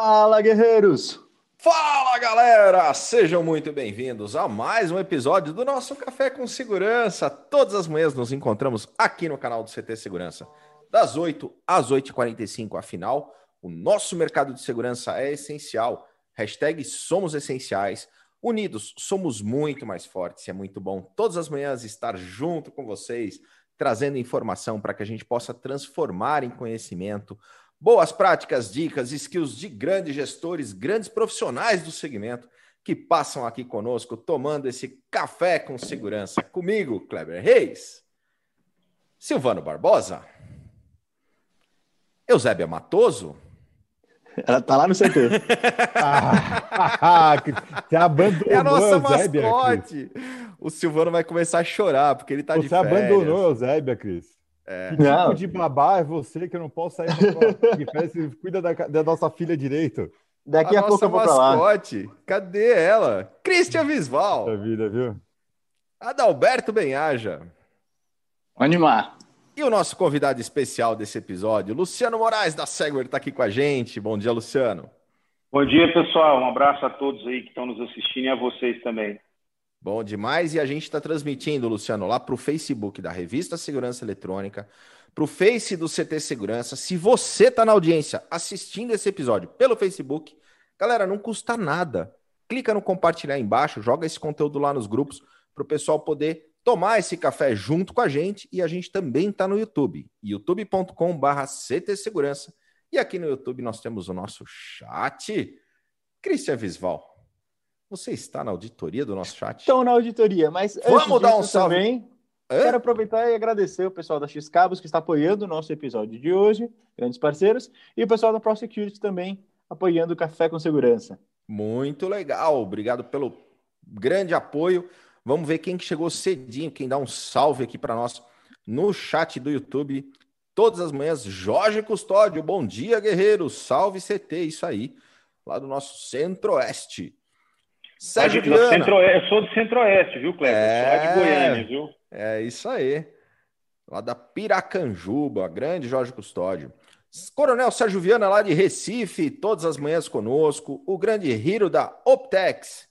Fala, guerreiros! Fala, galera! Sejam muito bem-vindos a mais um episódio do nosso Café com Segurança. Todas as manhãs nos encontramos aqui no canal do CT Segurança, das 8 às 8h45. Afinal, o nosso mercado de segurança é essencial. Hashtag somos essenciais. Unidos, somos muito mais fortes. É muito bom todas as manhãs estar junto com vocês, trazendo informação para que a gente possa transformar em conhecimento boas práticas, dicas, skills de grandes gestores, grandes profissionais do segmento que passam aqui conosco, tomando esse café com segurança. Comigo, Kleber Reis, Silvano Barbosa, Eusébia Matoso. Ela tá lá no CT. ah, você abandonou é a nossa Eusébia, mascote. Cris. O Silvano vai começar a chorar porque ele tá Você de férias. abandonou a Eusébia, Cris. É. Que tipo de babá é você que eu não posso sair de férias e cuida da, da nossa filha direito? Daqui a, a, pouco eu vou pra lá. mascote. Cadê ela? Christian Visval. Da vida, viu? Adalberto Benhaja. Animar. E o nosso convidado especial desse episódio, Luciano Moraes, da Segware, está aqui com a gente. Bom dia, Luciano. Bom dia, pessoal. Um abraço a todos aí que estão nos assistindo e a vocês também. Bom demais. E a gente está transmitindo, Luciano, lá para o Facebook da Revista Segurança Eletrônica, para o Face do CT Segurança. Se você está na audiência assistindo esse episódio pelo Facebook, galera, não custa nada. Clica no compartilhar embaixo, joga esse conteúdo lá nos grupos para o pessoal poder tomar esse café junto com a gente. E a gente também está no YouTube, youtube.com/barra CT Segurança. E aqui no YouTube nós temos o nosso chat. Cristian Visval, você está na auditoria do nosso chat? Estão na auditoria, mas Vamos antes dar um salve. também. Quero aproveitar e agradecer o pessoal da X Cabos que está apoiando o nosso episódio de hoje, grandes parceiros, e o pessoal da ProSecurity também apoiando o Café com Segurança. Muito legal, obrigado pelo grande apoio. Vamos ver quem que chegou cedinho, quem dá um salve aqui para nós no chat do YouTube. Todas as manhãs, Jorge Custódio, bom dia, guerreiro, salve CT, isso aí, lá do nosso Centro-Oeste. Sérgio Viana, Centro- Eu sou do Centro-Oeste, viu, Cleber? É. Sou lá de Goiânia, viu? É isso aí. Lá da Piracanjuba, grande Jorge Custódio. Coronel Sérgio Viana, lá de Recife, todas as manhãs conosco. O grande Hiro da Optex.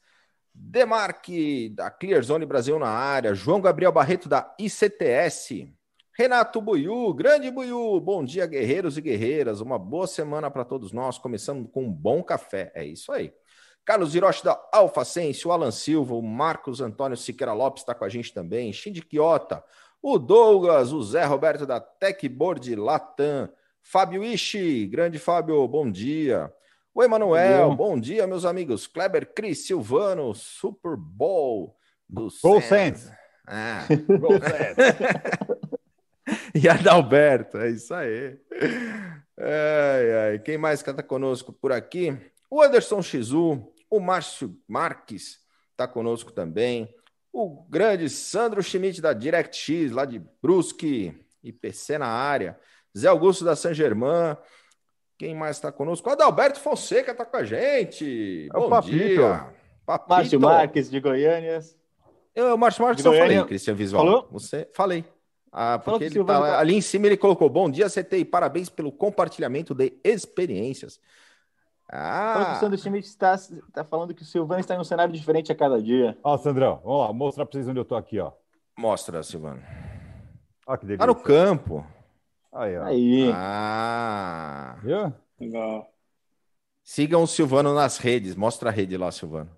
Demarque, da Clearzone Brasil na área. João Gabriel Barreto, da ICTS. Renato Buiu, grande Buiu. Bom dia, guerreiros e guerreiras. Uma boa semana para todos nós. Começando com um bom café. É isso aí. Carlos Hiroshi da Alfa Sense, o Alan Silva, o Marcos Antônio Siqueira Lopes está com a gente também, Shindy Quiota, o Douglas, o Zé Roberto da Techboard Latam, Fábio Ishi, grande Fábio, bom dia. O Emanuel, Bom. dia, meus amigos. Kleber Cris Silvano, Super Bowl do Gol Sands. Sands. Ah, Gol e Adalberto, é isso aí. Ai, ai. Quem mais que está conosco por aqui? O Anderson Shizu, o Márcio Marques está conosco também. O grande Sandro Schmidt da DirectX, lá de Brusque, IPC na área. Zé Augusto da San Germain. Quem mais está conosco? O Adalberto Fonseca está com a gente. É o Bom Papito. dia. Papito. Márcio Marques, de Goiânia. Eu, o Márcio Marques, eu falei. Cristian Visual. Falou? Você, falei. Ah, porque que ele o tá, ali em cima ele colocou, bom dia, CT, e parabéns pelo compartilhamento de experiências. Falando que o Ah, Sandro Schmidt está, está falando que o Silvano está em um cenário diferente a cada dia. Ó, Sandrão, vamos lá, mostrar pra vocês onde eu tô aqui, ó. mostra, Silvano. Ó que delícia. Tá no campo. Aí, ó. Aí. Ah. Viu? Legal. Sigam o Silvano nas redes. Mostra a rede lá, Silvano.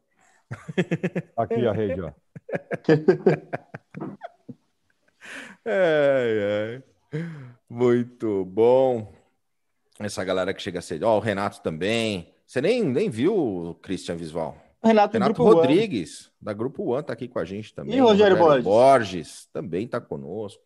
Aqui a rede, ó. Ai, ai. Muito bom. Essa galera que chega cedo. Ó, o Renato também. Você nem, nem viu o Christian Visual. Renato, Renato Grupo One. Rodrigues, da Grupo One, tá aqui com a gente também. E o Rogério Borges? Borges também tá conosco.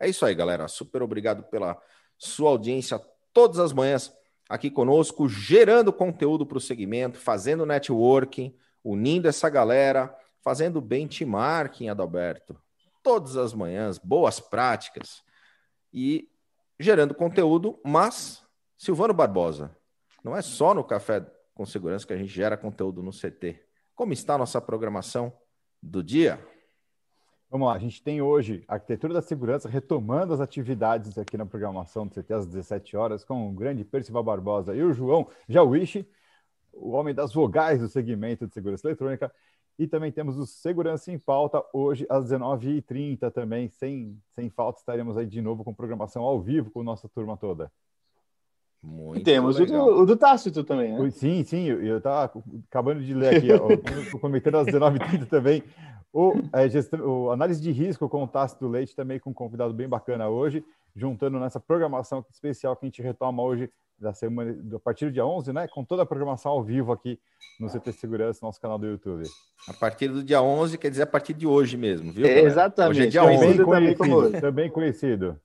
É isso aí, galera. Super obrigado pela sua audiência todas as manhãs aqui conosco, gerando conteúdo para o segmento, fazendo networking, unindo essa galera, fazendo benchmarking, Adalberto. Todas as manhãs, boas práticas e gerando conteúdo, mas Silvano Barbosa, não é só no Café com Segurança que a gente gera conteúdo no CT. Como está a nossa programação do dia? Vamos lá, a gente tem hoje a Arquitetura da Segurança retomando as atividades aqui na programação do CT às 17 horas com o grande Percival Barbosa e o João Jauichi. o homem das vogais do segmento de segurança eletrônica. E também temos o Segurança em Pauta, hoje às 19h30 também, sem, sem falta, estaremos aí de novo com programação ao vivo com nossa turma toda. Muito e temos o do, o do, Tácito também, né? Sim, sim, eu estava acabando de ler aqui, comentando às 19h30 também, o, é, gestão, o, análise de risco com o Tácito Leite também com um convidado bem bacana hoje, juntando nessa programação especial que a gente retoma hoje da semana, a partir do dia 11, né? Com toda a programação ao vivo aqui no CT Segurança, nosso canal do YouTube. A partir do dia 11, quer dizer a partir de hoje mesmo, viu? É, exatamente. Hoje é dia 11. Também conhecido, também conhecido.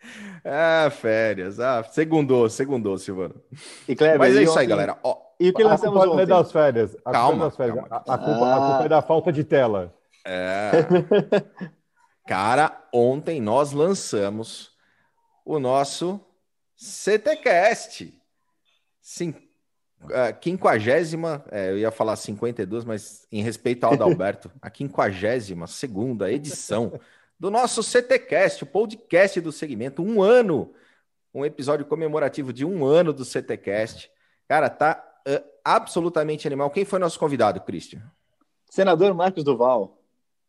Ah, férias. Ah, segundou, segundou, Silvano. E Kleber, Mas é isso aí, galera. Ó, e o que nós temos ontem? das férias. A calma, das férias. calma. A, a, culpa, ah. a culpa é da falta de tela. É. Cara, ontem nós lançamos o nosso CTcast. Sim, a quinquagésima, é, eu ia falar 52, mas em respeito ao Adalberto, a quinquagésima segunda edição do nosso CTcast, o podcast do segmento, um ano, um episódio comemorativo de um ano do CTcast. Cara, tá uh, absolutamente animal. Quem foi nosso convidado, Christian? Senador Marcos Duval.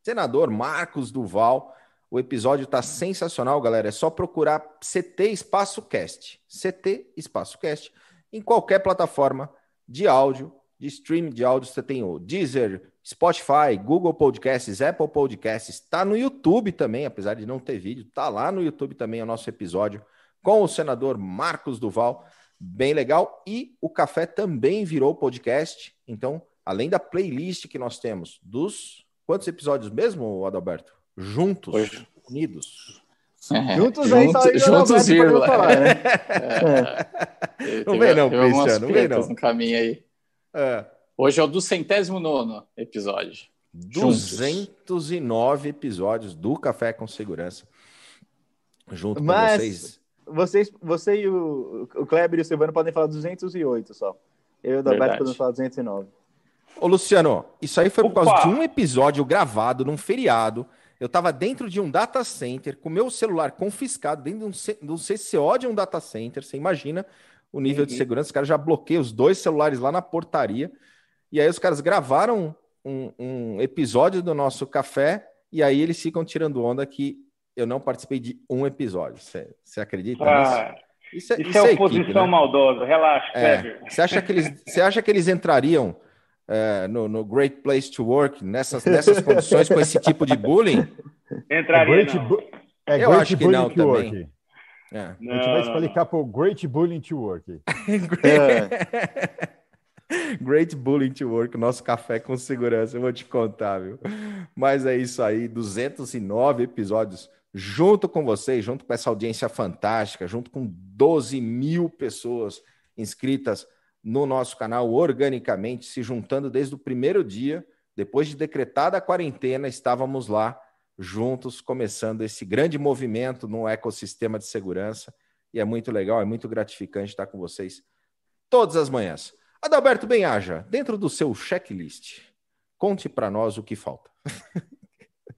Senador Marcos Duval. O episódio tá sensacional, galera. É só procurar CT Espaço Cast. CT Espaço Cast. Em qualquer plataforma de áudio, de streaming de áudio, você tem o Deezer, Spotify, Google Podcasts, Apple Podcasts, está no YouTube também, apesar de não ter vídeo, está lá no YouTube também o nosso episódio com o senador Marcos Duval, bem legal. E o Café também virou podcast, então, além da playlist que nós temos dos quantos episódios mesmo, Adalberto? Juntos, Hoje. unidos. É, juntos aí, juntos, juntos vírgula. Falar, né? é. Não vem não, Cristiano, não vem não. no caminho aí. É. Hoje é o do centésimo nono episódio. 209 episódios do Café com Segurança. Junto Mas com vocês. Vocês, você e o, o Kleber e o Silvano podem falar 208 só. Eu e o Daberto podemos falar 209. Ô, Luciano, isso aí foi Opa! por causa de um episódio gravado num feriado. Eu estava dentro de um data center, com meu celular confiscado, dentro de um, CCO de um data center. Você imagina o nível uhum. de segurança. Os caras já bloqueiam os dois celulares lá na portaria. E aí os caras gravaram um, um episódio do nosso café e aí eles ficam tirando onda que eu não participei de um episódio. Você acredita ah, nisso? Isso é, isso é, é oposição equipe, né? maldosa. Relaxa, é, Você acha que eles, você acha que eles entrariam é, no, no, Great Place to Work nessas, nessas condições com esse tipo de bullying? Entraria. É great, eu acho que não também. É. Não, a gente vai explicar para o Great Bullying to Work. é. Great Bullying to Work, nosso café com segurança, eu vou te contar, viu? Mas é isso aí, 209 episódios junto com vocês, junto com essa audiência fantástica, junto com 12 mil pessoas inscritas no nosso canal organicamente, se juntando desde o primeiro dia, depois de decretada a quarentena, estávamos lá juntos, começando esse grande movimento no ecossistema de segurança. E é muito legal, é muito gratificante estar com vocês todas as manhãs. Adalberto Benhaja, dentro do seu checklist, conte para nós o que falta.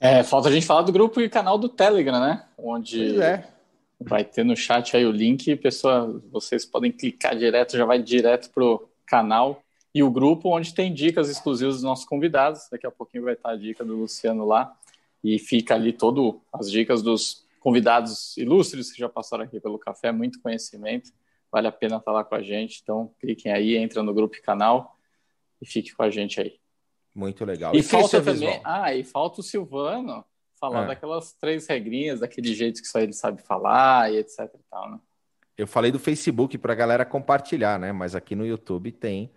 é, falta a gente falar do grupo e canal do Telegram, né? Onde é. vai ter no chat aí o link, pessoa, vocês podem clicar direto, já vai direto pro canal e o grupo onde tem dicas exclusivas dos nossos convidados. Daqui a pouquinho vai estar a dica do Luciano lá e fica ali todo as dicas dos convidados ilustres que já passaram aqui pelo café, muito conhecimento vale a pena estar lá com a gente. Então, cliquem aí, entra no grupo e canal e fique com a gente aí. Muito legal. E, e falta também, ah, e falta o Silvano falar ah. daquelas três regrinhas, daquele jeito que só ele sabe falar e etc e tal, né? Eu falei do Facebook para a galera compartilhar, né? Mas aqui no YouTube tem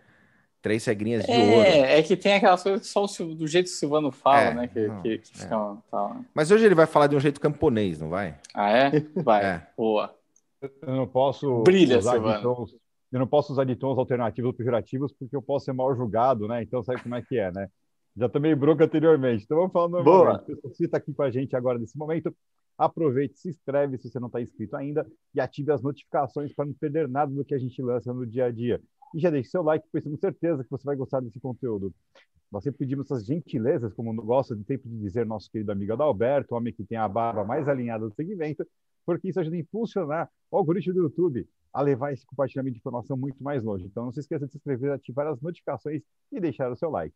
três regrinhas de é, ouro. É, que tem aquelas coisas que só o, do jeito que o Silvano fala, é, né? Que, não, que, que é. tal, né? Mas hoje ele vai falar de um jeito camponês, não vai? Ah, é? Vai. É. Boa. Eu não posso Brilha, usar de tons, eu não posso usar de tons alternativos ou pejorativos porque eu posso ser mal julgado, né? Então sabe como é que é, né? Já tomei bronca anteriormente. Então vamos falar normalmente. Boa. Você está aqui com a gente agora nesse momento. Aproveite, se inscreve se você não está inscrito ainda e ative as notificações para não perder nada do que a gente lança no dia a dia. E já deixe seu like, pois tenho certeza que você vai gostar desse conteúdo. Nós sempre pedimos essas gentilezas, como gosta de sempre de dizer nosso querido amigo Adalberto, homem que tem a barba mais alinhada do segmento, porque isso ajuda a impulsionar o algoritmo do YouTube a levar esse compartilhamento de informação muito mais longe. Então, não se esqueça de se inscrever, ativar as notificações e deixar o seu like.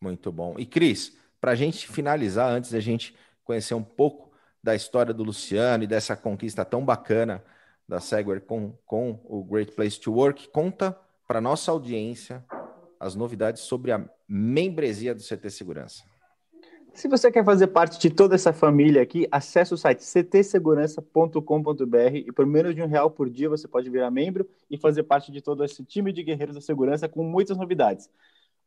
Muito bom. E Cris, para a gente finalizar, antes da gente conhecer um pouco da história do Luciano e dessa conquista tão bacana da Segware com, com o Great Place to Work, conta para nossa audiência as novidades sobre a membresia do CT Segurança. Se você quer fazer parte de toda essa família aqui, acesse o site ctsegurança.com.br e por menos de um real por dia você pode virar membro e fazer parte de todo esse time de guerreiros da segurança com muitas novidades.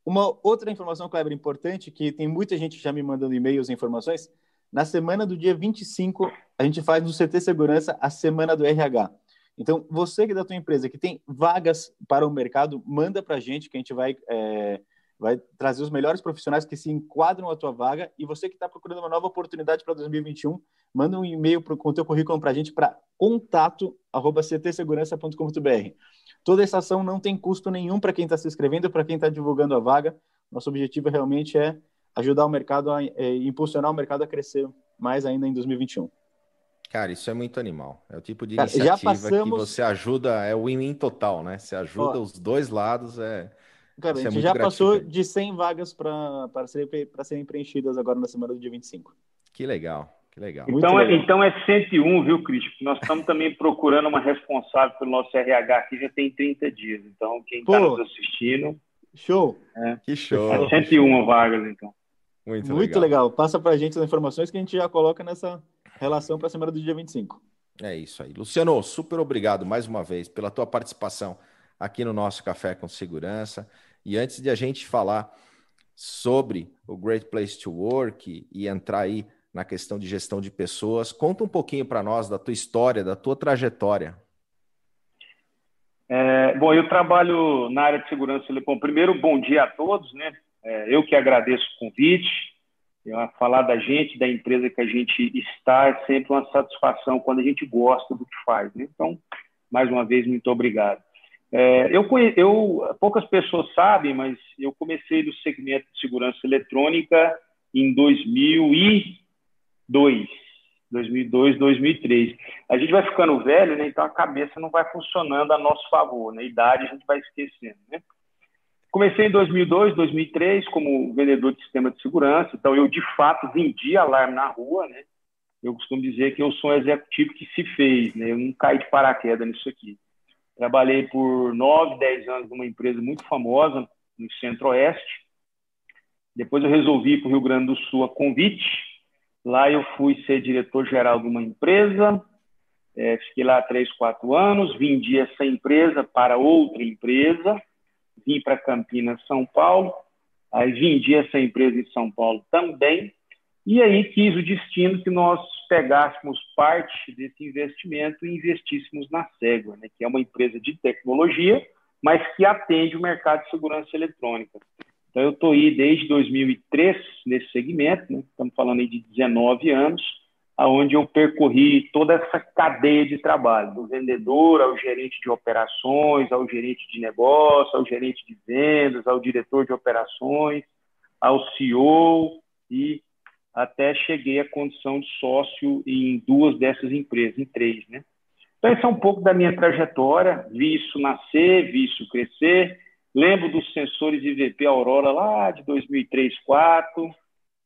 Uma outra informação, Kleber, importante, que tem muita gente já me mandando e-mails e informações, na semana do dia 25, a gente faz no CT Segurança a semana do RH. Então, você que é da tua empresa que tem vagas para o mercado, manda para a gente que a gente vai, é, vai trazer os melhores profissionais que se enquadram à tua vaga. E você que está procurando uma nova oportunidade para 2021, manda um e-mail pro, com o teu currículo para a gente para contato@ctsegurança.com.br. Toda essa ação não tem custo nenhum para quem está se inscrevendo, para quem está divulgando a vaga. Nosso objetivo realmente é ajudar o mercado a é, impulsionar o mercado a crescer mais ainda em 2021. Cara, isso é muito animal. É o tipo de Cara, iniciativa passamos... que você ajuda, é win-win total, né? Você ajuda Ó, os dois lados, é. Cara, a é gente é já passou de 100 vagas para serem, serem preenchidas agora na semana do dia 25. Que legal. Que legal. Então, é, então é 101, viu, Cris? Nós estamos também procurando uma responsável pelo nosso RH que já tem 30 dias. Então, quem está nos assistindo. Show! É, que show! É 101 vagas, então. Muito, Muito legal. legal. Passa para a gente as informações que a gente já coloca nessa relação para a semana do dia 25. É isso aí. Luciano, super obrigado mais uma vez pela tua participação aqui no nosso Café com Segurança. E antes de a gente falar sobre o Great Place to Work e entrar aí na questão de gestão de pessoas. Conta um pouquinho para nós da tua história, da tua trajetória. É, bom, eu trabalho na área de segurança. Bom, primeiro, bom dia a todos, né? É, eu que agradeço o convite. Falar da gente, da empresa que a gente está, é sempre uma satisfação quando a gente gosta do que faz. Né? Então, mais uma vez, muito obrigado. É, eu, eu, poucas pessoas sabem, mas eu comecei no segmento de segurança eletrônica em 2000 e 2002, 2002, 2003. A gente vai ficando velho, né? Então a cabeça não vai funcionando a nosso favor, né? idade a gente vai esquecendo, né? Comecei em 2002, 2003 como vendedor de sistema de segurança, então eu de fato vendi alarme na rua, né? Eu costumo dizer que eu sou um executivo que se fez, né? Eu não caí de paraquedas nisso aqui. Trabalhei por 9, 10 anos numa empresa muito famosa no Centro-Oeste. Depois eu resolvi ir para o Rio Grande do Sul a convite, Lá eu fui ser diretor-geral de uma empresa, é, fiquei lá três, quatro anos, vendi essa empresa para outra empresa, vim para Campinas, São Paulo, aí vendi essa empresa em São Paulo também, e aí quis o destino que nós pegássemos parte desse investimento e investíssemos na Segua, né, que é uma empresa de tecnologia, mas que atende o mercado de segurança eletrônica. Então, eu estou aí desde 2003 nesse segmento, né? estamos falando aí de 19 anos, aonde eu percorri toda essa cadeia de trabalho, do vendedor ao gerente de operações, ao gerente de negócio, ao gerente de vendas, ao diretor de operações, ao CEO e até cheguei à condição de sócio em duas dessas empresas, em três, né? Então, esse é um pouco da minha trajetória, vi isso nascer, vi isso crescer, Lembro dos sensores IVP Aurora lá de 2003, 2004,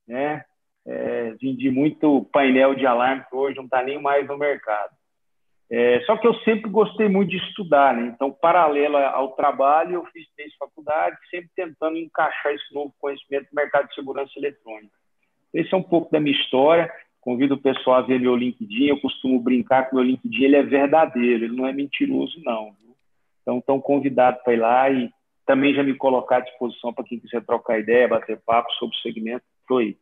né? É, vendi muito painel de alarme que hoje não está nem mais no mercado. É, só que eu sempre gostei muito de estudar, né? Então, paralelo ao trabalho, eu fiz três faculdades, sempre tentando encaixar esse novo conhecimento no mercado de segurança eletrônica. Esse é um pouco da minha história. Convido o pessoal a ver meu LinkedIn. Eu costumo brincar que meu LinkedIn ele é verdadeiro, ele não é mentiroso, não. Então, estão convidados para ir lá e também já me colocar à disposição para quem quiser trocar ideia, bater papo sobre o segmento. Estou aí.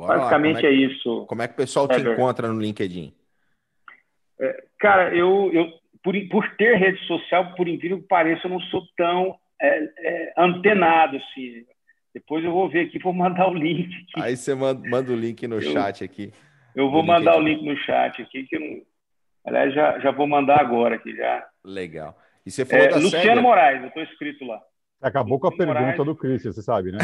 Bora Basicamente é, é, isso. Como é que o pessoal te encontra no LinkedIn? É, cara, eu, eu por, por, ter rede social, por incrível que pareça, eu não sou tão é, é, antenado assim. Depois eu vou ver aqui, vou mandar o link. Aqui. Aí você manda, manda o link no eu, chat aqui. Eu vou mandar o link no chat aqui, que eu. Aliás, já, já vou mandar agora aqui já. Legal. E você falou é, da Luciano Moraes, eu estou escrito lá. Acabou com a pergunta do Christian, você sabe, né?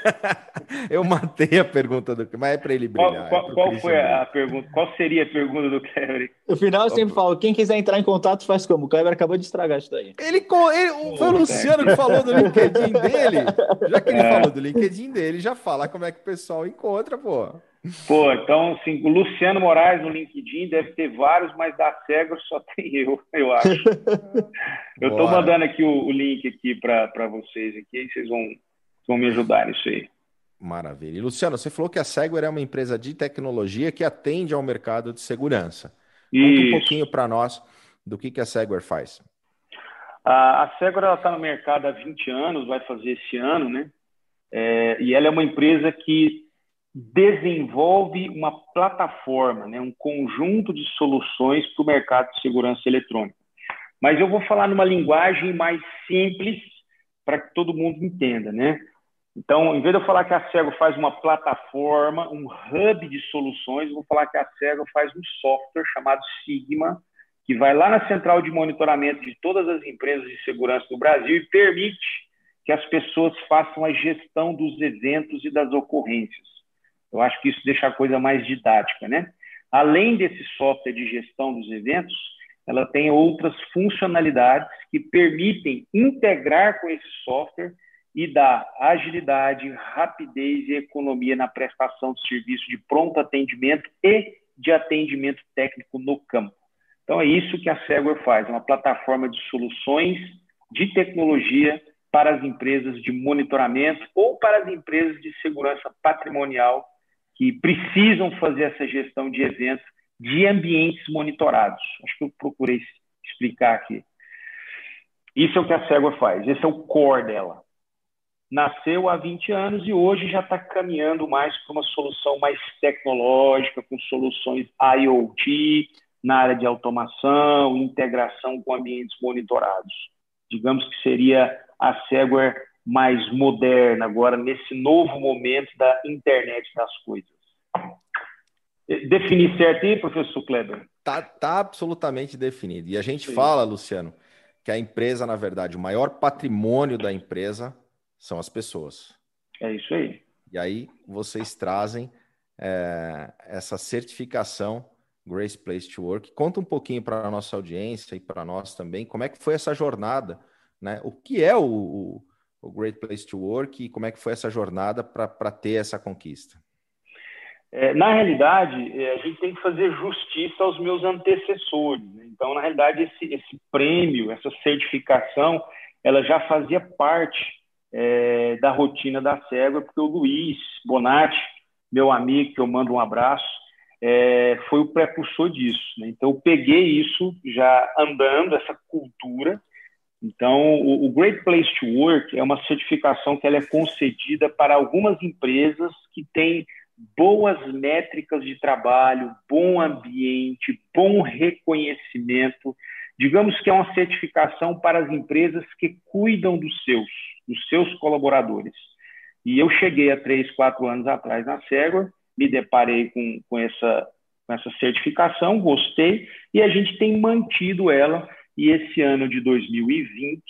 eu matei a pergunta do mas é para ele brilhar. Qual, qual, é qual foi a pergunta? Qual seria a pergunta do Kleber? No final eu sempre falo, quem quiser entrar em contato faz como? O Kleber acabou de estragar isso daí. Ele, ele foi o Luciano que falou do LinkedIn dele. Já que ele é. falou do LinkedIn dele, já fala como é que o pessoal encontra, pô. Pô, então, assim, o Luciano Moraes no LinkedIn deve ter vários, mas da SEGA só tem eu, eu acho. eu estou mandando aqui o, o link aqui para vocês aqui, aí vocês vão, vão me ajudar nisso aí. Maravilha. E, Luciano, você falou que a Segware é uma empresa de tecnologia que atende ao mercado de segurança. Conta um pouquinho para nós do que, que a Segware faz. A, a Segware está no mercado há 20 anos, vai fazer esse ano, né? É, e ela é uma empresa que desenvolve uma plataforma, né, um conjunto de soluções para o mercado de segurança eletrônica. Mas eu vou falar numa linguagem mais simples para que todo mundo entenda, né? Então, em vez de eu falar que a Cego faz uma plataforma, um hub de soluções, eu vou falar que a Cego faz um software chamado Sigma, que vai lá na central de monitoramento de todas as empresas de segurança do Brasil e permite que as pessoas façam a gestão dos eventos e das ocorrências. Eu acho que isso deixa a coisa mais didática, né? Além desse software de gestão dos eventos, ela tem outras funcionalidades que permitem integrar com esse software e dar agilidade, rapidez e economia na prestação de serviço de pronto atendimento e de atendimento técnico no campo. Então é isso que a Segware faz, uma plataforma de soluções de tecnologia para as empresas de monitoramento ou para as empresas de segurança patrimonial que precisam fazer essa gestão de eventos de ambientes monitorados. Acho que eu procurei explicar aqui. Isso é o que a Segware faz, esse é o core dela. Nasceu há 20 anos e hoje já está caminhando mais para uma solução mais tecnológica, com soluções IoT, na área de automação, integração com ambientes monitorados. Digamos que seria a Segware mais moderna agora nesse novo momento da internet das coisas. Definir certo aí, professor Kleber? Tá, tá absolutamente definido. E a gente Sim. fala, Luciano, que a empresa, na verdade, o maior patrimônio da empresa são as pessoas. É isso aí. E aí vocês trazem é, essa certificação Grace Place to Work. Conta um pouquinho para a nossa audiência e para nós também, como é que foi essa jornada, né? O que é o, o o Great Place to Work e como é que foi essa jornada para ter essa conquista? É, na realidade, é, a gente tem que fazer justiça aos meus antecessores. Né? Então, na realidade, esse, esse prêmio, essa certificação, ela já fazia parte é, da rotina da SEGA, porque o Luiz Bonatti, meu amigo, que eu mando um abraço, é, foi o precursor disso. Né? Então, eu peguei isso já andando, essa cultura, então, o, o, Great Place to Work é uma certificação que ela é concedida para algumas empresas que têm boas métricas de trabalho, bom ambiente, bom reconhecimento. Digamos que é uma certificação para as empresas que cuidam dos seus, dos seus colaboradores. E eu cheguei há três, quatro anos atrás na Segware, me deparei com, com, essa, com essa certificação, gostei, e a gente tem mantido ela e esse ano de 2020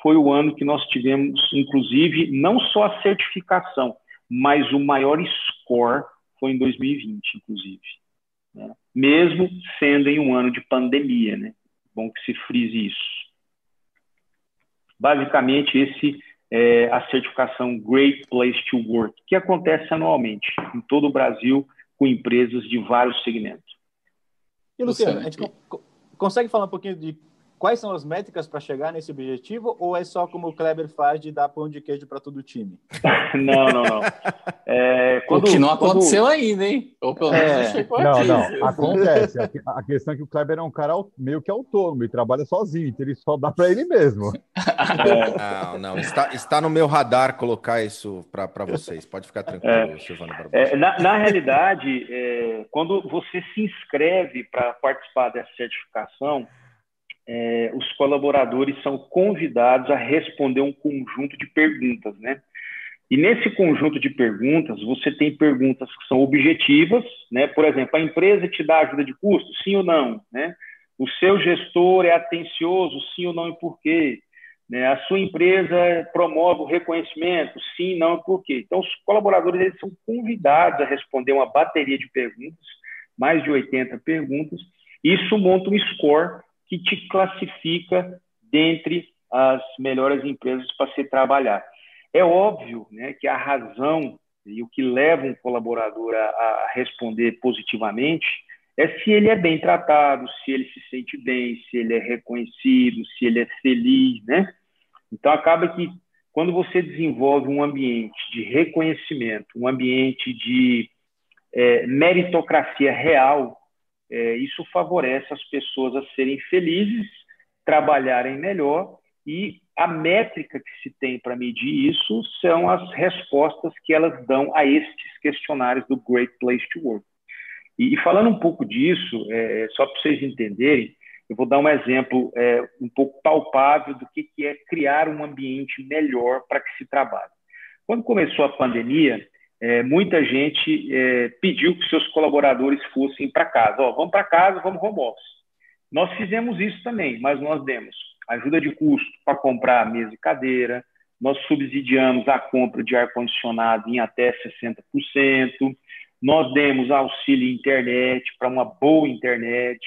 foi o ano que nós tivemos, inclusive, não só a certificação, mas o maior score foi em 2020, inclusive. Né? Mesmo sendo em um ano de pandemia, né? Bom que se frise isso. Basicamente, esse é a certificação Great Place to Work, que acontece anualmente em todo o Brasil com empresas de vários segmentos. E, Luciano, a gente consegue falar um pouquinho de Quais são as métricas para chegar nesse objetivo? Ou é só como o Kleber faz de dar pão de queijo para todo o time? não, não, não. É, quando, o que não aconteceu quando... ainda, hein? Ou pelo menos é... Não, não, acontece. A questão é que o Kleber é um cara meio que autônomo e trabalha sozinho, então ele só dá para ele mesmo. É. Não, não, está, está no meu radar colocar isso para vocês. Pode ficar tranquilo, é, Silvano é, na, na, realidade, é, quando você se inscreve para participar dessa certificação, é, os colaboradores são convidados a responder um conjunto de perguntas, né? E nesse conjunto de perguntas, você tem perguntas que são objetivas, né? Por exemplo, a empresa te dá ajuda de custo, sim ou não, né? O seu gestor é atencioso, sim ou não e por quê? Né? A sua empresa promove o reconhecimento? Sim, não, por quê? Então, os colaboradores eles são convidados a responder uma bateria de perguntas, mais de 80 perguntas, e isso monta um score que te classifica dentre as melhores empresas para se trabalhar. É óbvio né, que a razão e o que leva um colaborador a, a responder positivamente é se ele é bem tratado, se ele se sente bem, se ele é reconhecido, se ele é feliz, né? Então acaba que quando você desenvolve um ambiente de reconhecimento, um ambiente de é, meritocracia real, é, isso favorece as pessoas a serem felizes, trabalharem melhor e a métrica que se tem para medir isso são as respostas que elas dão a estes questionários do Great Place to Work. E, e falando um pouco disso, é, só para vocês entenderem, eu vou dar um exemplo é, um pouco palpável do que, que é criar um ambiente melhor para que se trabalhe. Quando começou a pandemia, é, muita gente é, pediu que seus colaboradores fossem para casa. Ó, vamos para casa, vamos home office. Nós fizemos isso também, mas nós demos ajuda de custo para comprar mesa e cadeira, nós subsidiamos a compra de ar-condicionado em até 60%, nós demos auxílio internet para uma boa internet,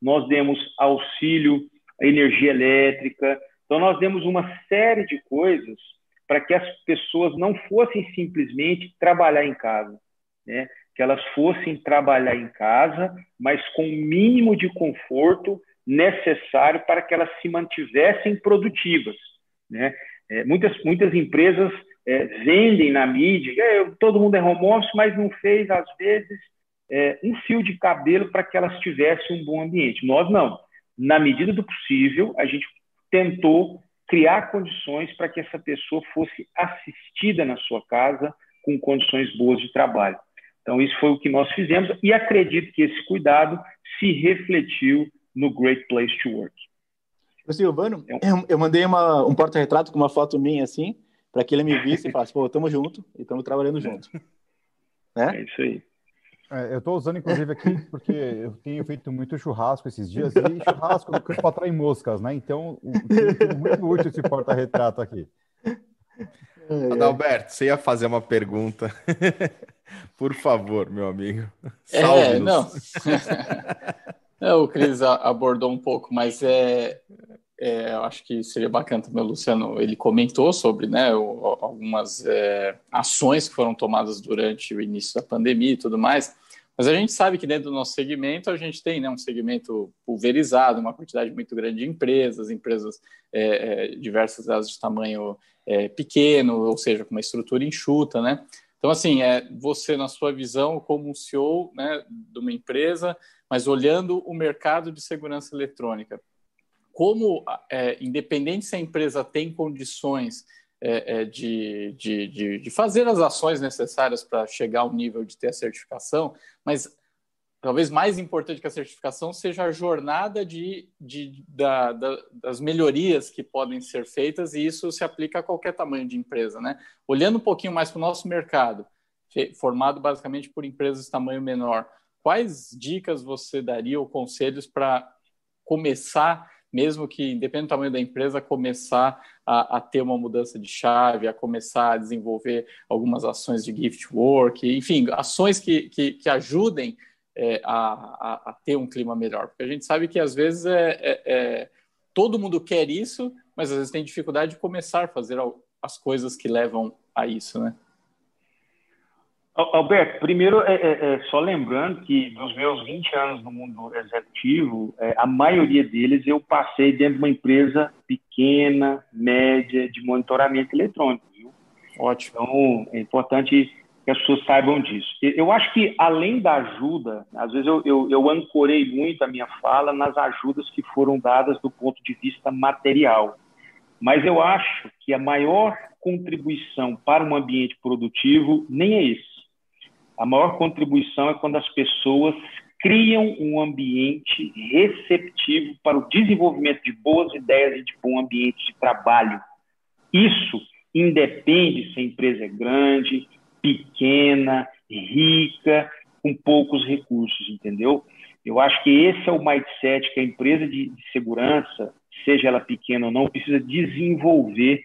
nós demos auxílio à energia elétrica, então nós demos uma série de coisas para que as pessoas não fossem simplesmente trabalhar em casa, né? que elas fossem trabalhar em casa, mas com o mínimo de conforto necessário para que elas se mantivessem produtivas. Né? É, muitas, muitas empresas é, vendem na mídia, é, todo mundo é home office, mas não fez, às vezes, é, um fio de cabelo para que elas tivessem um bom ambiente. Nós não. Na medida do possível, a gente tentou criar condições para que essa pessoa fosse assistida na sua casa com condições boas de trabalho. Então, isso foi o que nós fizemos e acredito que esse cuidado se refletiu no Great Place to Work. O Silvano, eu, eu mandei uma, um porta-retrato com uma foto minha assim, para que ele me visse e falasse, pô, estamos junto e estamos trabalhando junto. Né? É isso aí. É, eu estou usando, inclusive, aqui porque eu tenho feito muito churrasco esses dias e churrasco no campo atrai moscas, né? Então, muito útil esse porta-retrato aqui. Adalberto, você ia fazer uma pergunta. Por favor, meu amigo. Salve é, não. É, o Cris abordou um pouco, mas é, é, eu acho que seria bacana também o Luciano, ele comentou sobre né, o, algumas é, ações que foram tomadas durante o início da pandemia e tudo mais, mas a gente sabe que dentro do nosso segmento a gente tem né, um segmento pulverizado, uma quantidade muito grande de empresas, empresas é, é diversas delas de tamanho é, pequeno, ou seja, com uma estrutura enxuta, né? Então, assim, é, você, na sua visão, como um CEO né, de uma empresa, mas olhando o mercado de segurança eletrônica, como, é, independente se a empresa tem condições é, é, de, de, de, de, fazer as ações necessárias para chegar ao nível de ter a certificação, mas talvez mais importante que a certificação seja a jornada de, de da, da, das melhorias que podem ser feitas, e isso se aplica a qualquer tamanho de empresa. Né? Olhando um pouquinho mais para o nosso mercado, formado basicamente por empresas de tamanho menor, quais dicas você daria ou conselhos para começar, mesmo que, independente do tamanho da empresa, começar a, a, ter uma mudança de chave, a começar a desenvolver algumas ações de gift work, enfim, ações que, que, que ajudem é, a, a, a, ter um clima melhor. Porque a gente sabe que às vezes é, é, é, todo mundo quer isso, mas às vezes tem dificuldade de começar a fazer as coisas que levam a isso, né? Alberto, primeiro, é, é, é, só lembrando que dos meus 20 anos no mundo executivo, é, a maioria deles eu passei dentro de uma empresa pequena, média, de monitoramento eletrônico. Viu? Ótimo. Então, é importante que as pessoas saibam disso. Eu acho que, além da ajuda, às vezes eu, eu, eu ancorei muito a minha fala nas ajudas que foram dadas do ponto de vista material. Mas eu acho que a maior contribuição para um ambiente produtivo nem é esse a maior contribuição é quando as pessoas criam um ambiente receptivo para o desenvolvimento de boas ideias e de bom ambiente de trabalho. Isso independe se a empresa é grande, pequena, rica, com poucos recursos, entendeu? Eu acho que esse é o mindset que a empresa de, de segurança, seja ela pequena ou não, precisa desenvolver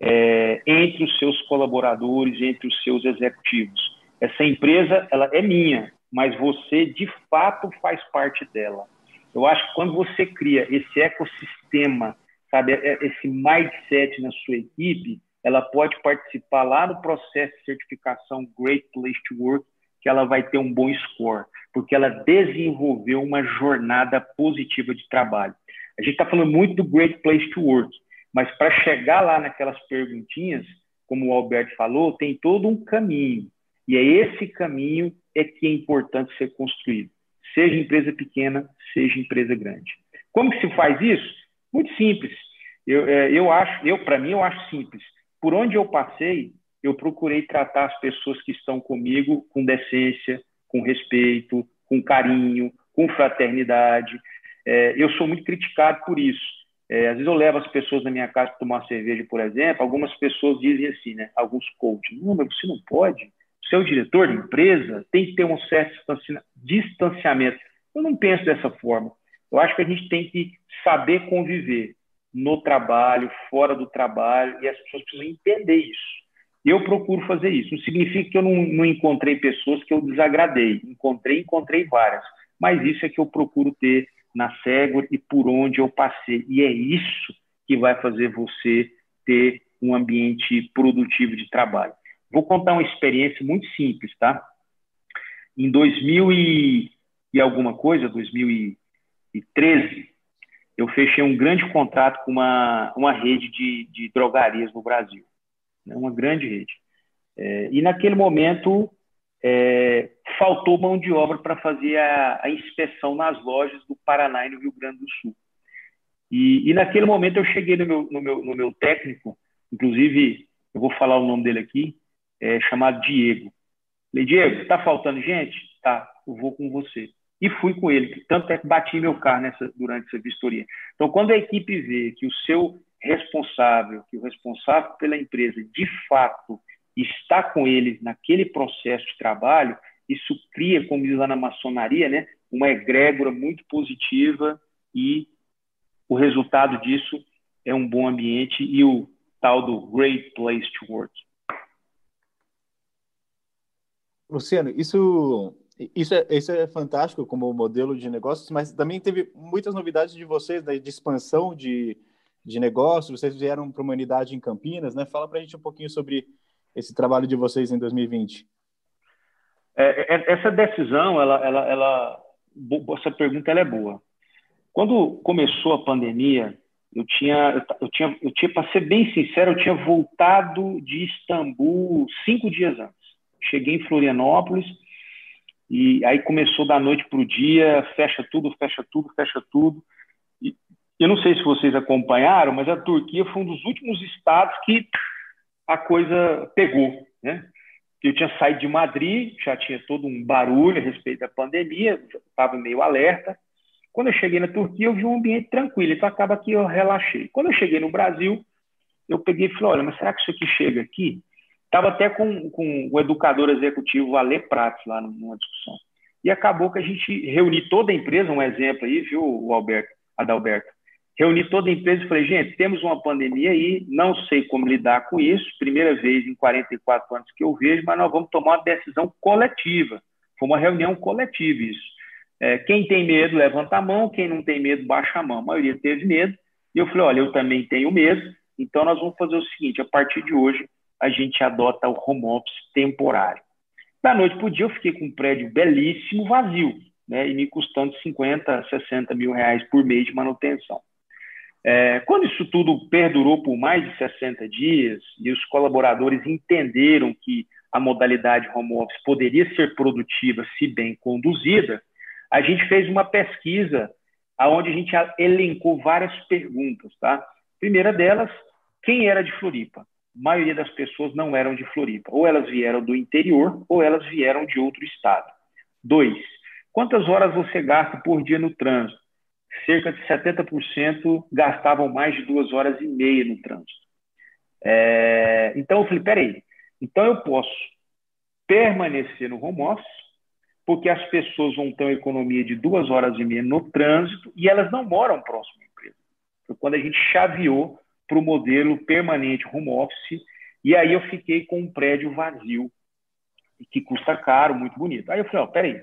é, entre os seus colaboradores, entre os seus executivos. Essa empresa, ela é minha, mas você de fato faz parte dela. Eu acho que quando você cria esse ecossistema, sabe, é, esse mindset na sua equipe, ela pode participar lá no processo de certificação Great Place to Work, que ela vai ter um bom score, porque ela desenvolveu uma jornada positiva de trabalho. A gente está falando muito do Great Place to Work, mas para chegar lá naquelas perguntinhas, como o Alberto falou, tem todo um caminho. E é esse caminho é que é importante ser construído. Seja empresa pequena, seja empresa grande. Como que se faz isso? Muito simples. Eu, é, eu acho, eu para mim eu acho simples. Por onde eu passei, eu procurei tratar as pessoas que estão comigo com decência, com respeito, com carinho, com fraternidade. É, eu sou muito criticado por isso. É, às vezes eu levo as pessoas na minha casa para tomar uma cerveja, por exemplo. Algumas pessoas dizem assim, né? Alguns coaches, não, mas você não pode. O diretor da empresa, tem que ter um certo distanciamento. Eu não penso dessa forma. Eu acho que a gente tem que saber conviver no trabalho, fora do trabalho, e as pessoas precisam entender isso. Eu procuro fazer isso. Não significa que eu não, não encontrei pessoas que eu desagradei. Encontrei, encontrei várias. Mas isso é que eu procuro ter na Segway e por onde eu passei. E é isso que vai fazer você ter um ambiente produtivo de trabalho. Vou contar uma experiência muito simples, tá? Em 2000 e, e alguma coisa, 2013, eu fechei um grande contrato com uma, uma rede de, de drogarias no Brasil, né? uma grande rede. É, e naquele momento é, faltou mão de obra para fazer a, a, inspeção nas lojas do Paraná e no Rio Grande do Sul. E, e naquele momento eu cheguei no meu, no, meu, no meu técnico, inclusive eu vou falar o nome dele aqui, é, chamado Diego. Falei, Diego, está faltando gente? Tá, eu vou com você. E fui com ele, tanto é que bati meu carro nessa, durante essa vistoria. Então, quando a equipe vê que o seu responsável, que o responsável pela empresa, de fato, está com ele naquele processo de trabalho, isso cria, como diz lá na maçonaria, né, uma egrégora muito positiva e o resultado disso é um bom ambiente e o tal do great place to work. Luciano, isso, isso, é, isso é fantástico como modelo de negócios, mas também teve muitas novidades de vocês, né, de expansão de, de negócios. Vocês vieram para uma unidade em Campinas, né? Fala para a gente um pouquinho sobre esse trabalho de vocês em 2020? É, é, essa decisão, ela, ela, ela, essa pergunta ela é boa. Quando começou a pandemia, eu tinha, eu tinha, eu tinha, para ser bem sincero, eu tinha voltado de Istambul cinco dias antes. Cheguei em Florianópolis e aí começou da noite para o dia, fecha tudo, fecha tudo, fecha tudo. E eu não sei se vocês acompanharam, mas a Turquia foi um dos últimos estados que a coisa pegou, né? Eu tinha saído de Madrid, já tinha todo um barulho a respeito da pandemia, estava meio alerta. Quando eu cheguei na Turquia, eu vi um ambiente tranquilo, então acaba que eu relaxei. Quando eu cheguei no Brasil, eu peguei e falei, olha, mas será que isso aqui chega aqui? Estava até com, com o educador executivo Ale Prates lá numa discussão. E acabou que a gente reuniu toda a empresa, um exemplo aí, viu, o Alberto, Adalberto? Reuni toda a empresa e falei, gente, temos uma pandemia aí, não sei como lidar com isso, primeira vez em 44 anos que eu vejo, mas nós vamos tomar uma decisão coletiva. Foi uma reunião coletiva isso. É, quem tem medo, levanta a mão, quem não tem medo, baixa a mão. A maioria teve medo. E eu falei, olha, eu também tenho medo, então nós vamos fazer o seguinte, a partir de hoje, a gente adota o home office temporário. Da noite para o dia, eu fiquei com um prédio belíssimo, vazio, né, e me custando 50, 60 mil reais por mês de manutenção. É, quando isso tudo perdurou por mais de 60 dias e os colaboradores entenderam que a modalidade home office poderia ser produtiva se bem conduzida, a gente fez uma pesquisa onde a gente elencou várias perguntas. Tá? primeira delas, quem era de Floripa? Maioria das pessoas não eram de Floripa. Ou elas vieram do interior ou elas vieram de outro estado. Dois, quantas horas você gasta por dia no trânsito? cerca de 70% gastavam mais de duas horas e meia no trânsito. É, então eu falei, peraí, então eu posso permanecer no home office, porque as pessoas vão ter uma economia de duas horas e meia no trânsito e elas não moram próximo à empresa. Foi quando a gente chaveou para o modelo permanente home office. E aí eu fiquei com um prédio vazio, que custa caro, muito bonito. Aí eu falei, ó, peraí,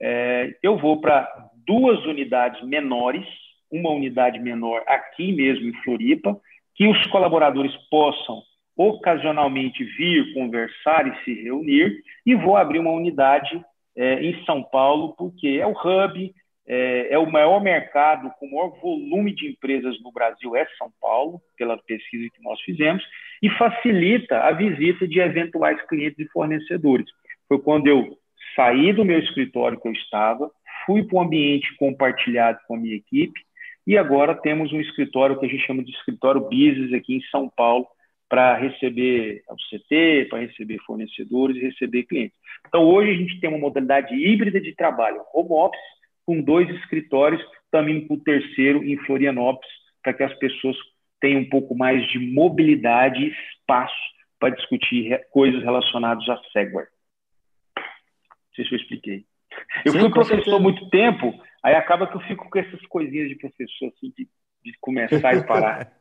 é, eu vou para duas unidades menores, uma unidade menor aqui mesmo em Floripa, que os colaboradores possam ocasionalmente vir conversar e se reunir, e vou abrir uma unidade é, em São Paulo, porque é o hub, é, é, o maior mercado com maior volume de empresas no Brasil, é São Paulo, pela pesquisa que nós fizemos, e facilita a visita de eventuais clientes e fornecedores. Foi quando eu saí do meu escritório que eu estava, fui para um ambiente compartilhado com a minha equipe, e agora temos um escritório que a gente chama de escritório business aqui em São Paulo, para receber o CT, para receber fornecedores e receber clientes. Então, hoje a gente tem uma modalidade híbrida de trabalho, home office, com dois escritórios, também para o terceiro em Florianópolis, para que as pessoas tenham um pouco mais de mobilidade e espaço para discutir coisas relacionadas a Segware. Não sei se eu expliquei. Eu Sim, fui professor há muito tempo, aí acaba que eu fico com essas coisinhas de professor, assim, de, de começar e parar.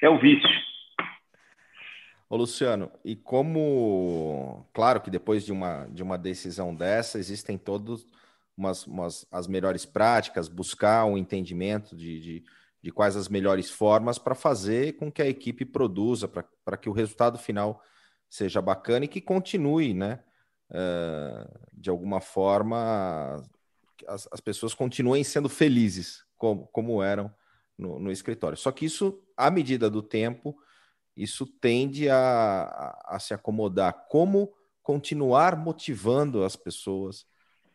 É o vício. Ô, Luciano, e como, claro que depois de uma, de uma decisão dessa, existem todos umas, umas, as melhores práticas, buscar um entendimento de, de, de quais as melhores formas para fazer com que a equipe produza, para que o resultado final seja bacana e que continue, né? Uh, de alguma forma, as, as pessoas continuem sendo felizes, como, como eram no, no escritório. Só que isso, à medida do tempo, isso tende a, a, a se acomodar. Como continuar motivando as pessoas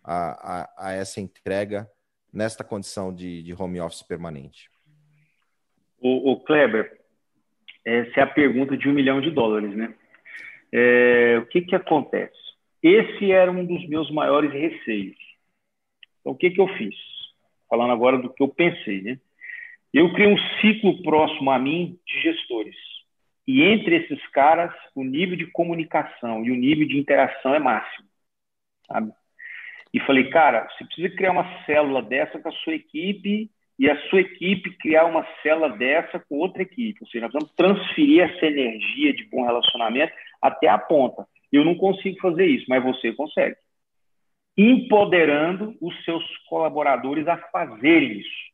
a, a, a, essa entrega nesta condição de, de home office permanente? O, o, Kleber, essa é a pergunta de um milhão de dólares, né? É, o que que acontece? Esse era um dos meus maiores receios. Então, o que que eu fiz? Falando agora do que eu pensei, né? Eu criei um ciclo próximo a mim de gestores e entre esses caras, o nível de comunicação e o nível de interação é máximo. Sabe? E falei, cara, você precisa criar uma célula dessa com a sua equipe e a sua equipe criar uma célula dessa com outra equipe. Ou seja, nós vamos transferir essa energia de bom relacionamento até a ponta. Eu não consigo fazer isso, mas você consegue. Empoderando os seus colaboradores a fazerem isso.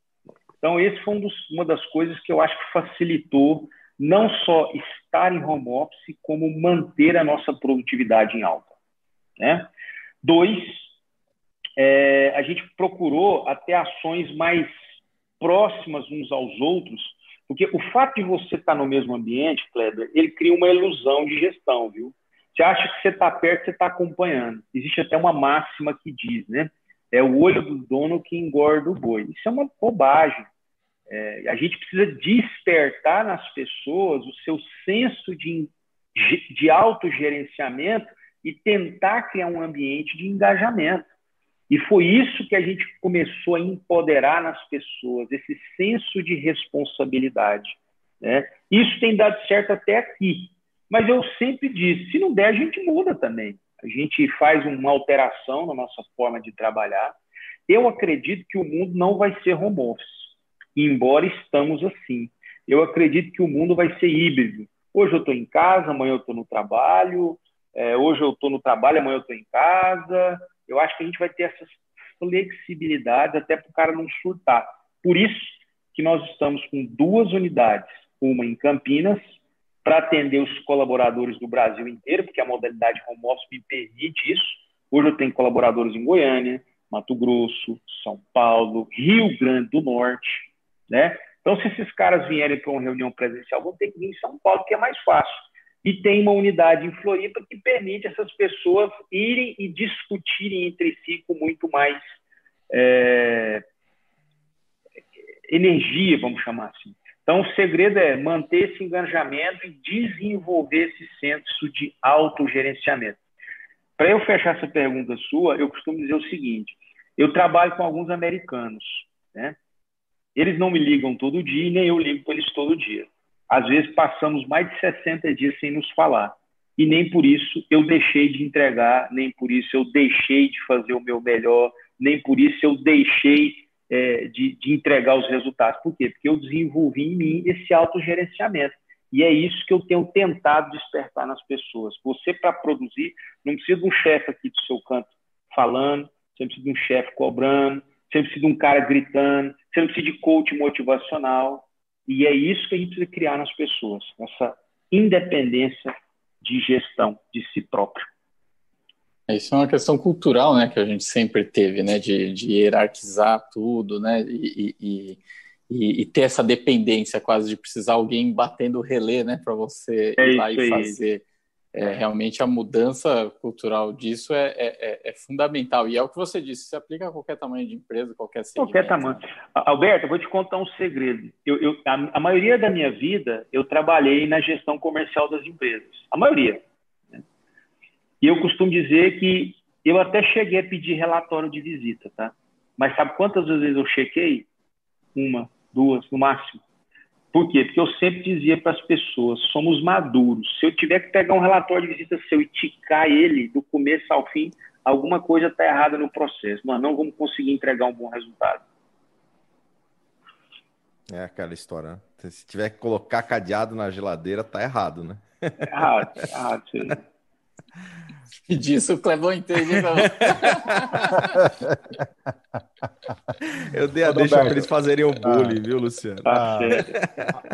Então, esse foi um dos, uma das coisas que eu acho que facilitou não só estar em home office, como manter a nossa produtividade em alta. Né? Dois, é, a gente procurou até ações mais próximas uns aos outros, porque o fato de você estar no mesmo ambiente, Kleber, ele cria uma ilusão de gestão, viu? Você acha que você está perto, você está acompanhando. Existe até uma máxima que diz, né? É o olho do dono que engorda o boi. Isso é uma bobagem. É, a gente precisa despertar nas pessoas o seu senso de, de autogerenciamento e tentar criar um ambiente de engajamento. E foi isso que a gente começou a empoderar nas pessoas, esse senso de responsabilidade. Né? Isso tem dado certo até aqui. Mas eu sempre disse: se não der, a gente muda também. A gente faz uma alteração na nossa forma de trabalhar. Eu acredito que o mundo não vai ser home office embora estamos assim. Eu acredito que o mundo vai ser híbrido. Hoje eu estou em casa, amanhã eu estou no trabalho, é, hoje eu estou no trabalho, amanhã eu estou em casa. Eu acho que a gente vai ter essas flexibilidades até para o cara não surtar. Por isso que nós estamos com duas unidades, uma em Campinas, para atender os colaboradores do Brasil inteiro, porque a modalidade home office me permite isso. Hoje eu tenho colaboradores em Goiânia, Mato Grosso, São Paulo, Rio Grande do Norte, né? Então, se esses caras vierem para uma reunião presencial, vão ter que vir em São Paulo, que é mais fácil. E tem uma unidade em Floripa que permite essas pessoas irem e discutirem entre si com muito mais é, energia, vamos chamar assim. Então, o segredo é manter esse engajamento e desenvolver esse senso de autogerenciamento. Para eu fechar essa pergunta sua, eu costumo dizer o seguinte: eu trabalho com alguns americanos, né? Eles não me ligam todo dia, nem eu ligo para eles todo dia. Às vezes passamos mais de 60 dias sem nos falar. E nem por isso eu deixei de entregar, nem por isso eu deixei de fazer o meu melhor, nem por isso eu deixei é, de, de entregar os resultados. Por quê? Porque eu desenvolvi em mim esse autogerenciamento. E é isso que eu tenho tentado despertar nas pessoas. Você, para produzir, não precisa de um chefe aqui do seu canto falando, você não precisa de um chefe cobrando, você não precisa de um cara gritando, você não precisa de coach motivacional. E é isso que a gente precisa criar nas pessoas, essa independência de gestão de si próprio. Isso é uma questão cultural, né, que a gente sempre teve, né, de, de hierarquizar tudo, né, e, e, e, e, ter essa dependência quase de precisar alguém batendo o relé, né, para você é ir lá e fazer. É, realmente a mudança cultural disso é, é, é, é, fundamental. E é o que você disse, se aplica a qualquer tamanho de empresa, qualquer segmento. Qualquer tamanho. Alberto, eu vou te contar um segredo. Eu, eu a, a, maioria da minha vida, eu trabalhei na gestão comercial das empresas. A maioria. Né? E eu costumo dizer que eu até cheguei a pedir relatório de visita, tá? Mas sabe quantas vezes eu chequei? Uma, duas, no máximo. Por quê? Porque eu sempre dizia para as pessoas, somos maduros. Se eu tiver que pegar um relatório de visita seu e ticar ele do começo ao fim, alguma coisa está errada no processo. Nós não vamos conseguir entregar um bom resultado. É aquela história, né? Se tiver que colocar cadeado na geladeira, tá errado, né? Errado, errado. E disso o Clebão entende, não. Eu dei a deixa para eles fazerem o bullying, ah, viu, Luciano? Ah,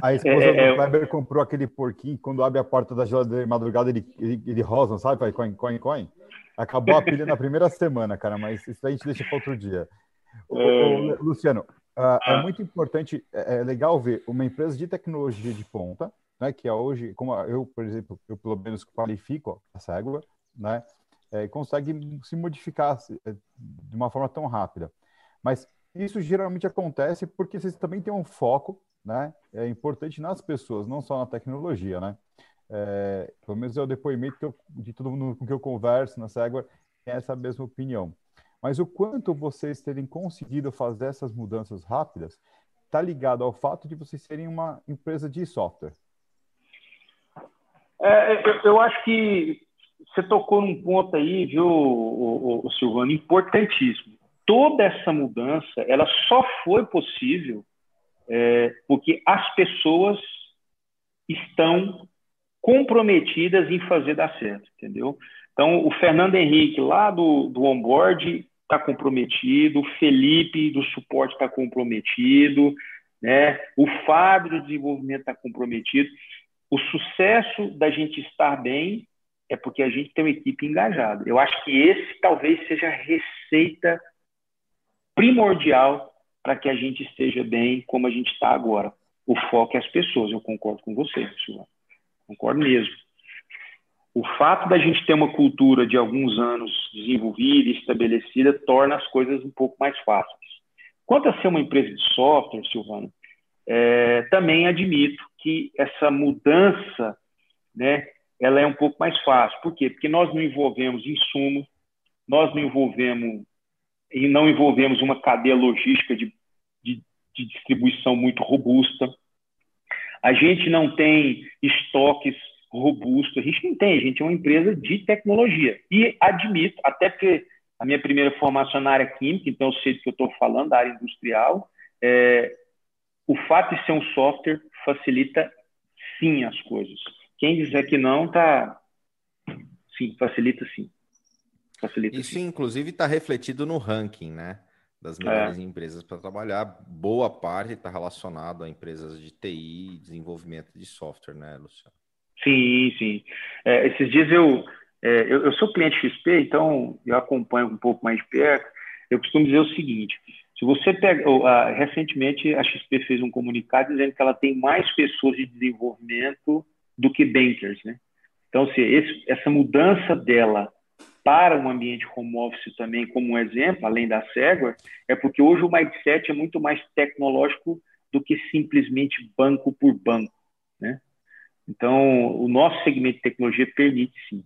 a, a, esposa é, do é, Kleber comprou aquele porquinho, quando abre a porta da geladeira de madrugada, ele, ele, ele rosa, sabe? Vai coin, coin, coin. Acabou a pilha na primeira semana, cara, mas isso a gente deixa para outro dia. O, o, é. Luciano, uh, é muito importante, é, é legal ver uma empresa de tecnologia de ponta, né, que é hoje, como eu, por exemplo, eu pelo menos qualifico a Segway, né, é, consegue se modificar é, de uma forma tão rápida. Mas isso geralmente acontece porque vocês também têm um foco, né, é importante nas pessoas, não só na tecnologia, né. É, pelo menos é o depoimento eu, de todo mundo com que eu converso na Segway, é essa mesma opinião. Mas o quanto vocês terem conseguido fazer essas mudanças rápidas está ligado ao fato de vocês serem uma empresa de software. É, eu, eu, acho que você tocou num ponto aí, viu, o, o, o, Silvano, importantíssimo. Toda essa mudança, ela só foi possível é, porque as pessoas estão comprometidas em fazer dar certo, entendeu? Então, o Fernando Henrique, lá do, do onboard, está comprometido, o Felipe do suporte está comprometido, né? o Fábio do desenvolvimento está comprometido o sucesso da gente estar bem é porque a gente tem uma equipe engajada. Eu acho que esse talvez seja a receita primordial para que a gente esteja bem como a gente está agora. O foco é as pessoas. Eu concordo com você, Silvano. Concordo mesmo. O fato da gente ter uma cultura de alguns anos desenvolvida e estabelecida torna as coisas um pouco mais fáceis. Quanto a ser uma empresa de software, Silvano, é, também admito que essa mudança, né, ela é um pouco mais fácil. Por quê? Porque nós não envolvemos insumo, nós não envolvemos e não envolvemos uma cadeia logística de, de, de distribuição muito robusta. A gente não tem estoques robustos, a gente não tem, a gente é uma empresa de tecnologia. E admito, até porque a minha primeira formação na área química, então eu sei do que eu estou falando, da área industrial, é, o fato de ser um software facilita sim as coisas. Quem dizer que não, tá. Sim, facilita sim. Facilita, Isso, sim. inclusive, está refletido no ranking, né? Das melhores é. empresas para trabalhar. Boa parte está relacionado a empresas de TI desenvolvimento de software, né, Luciano? Sim, sim. É, esses dias eu, é, eu, eu sou cliente XP, então eu acompanho um pouco mais de perto. Eu costumo dizer o seguinte: se você pega, recentemente a XP fez um comunicado dizendo que ela tem mais pessoas de desenvolvimento do que bankers, né? Então, se esse, essa mudança dela para um ambiente home office também, como um exemplo, além da Segware, é porque hoje o mindset é muito mais tecnológico do que simplesmente banco por banco, né? Então, o nosso segmento de tecnologia permite sim.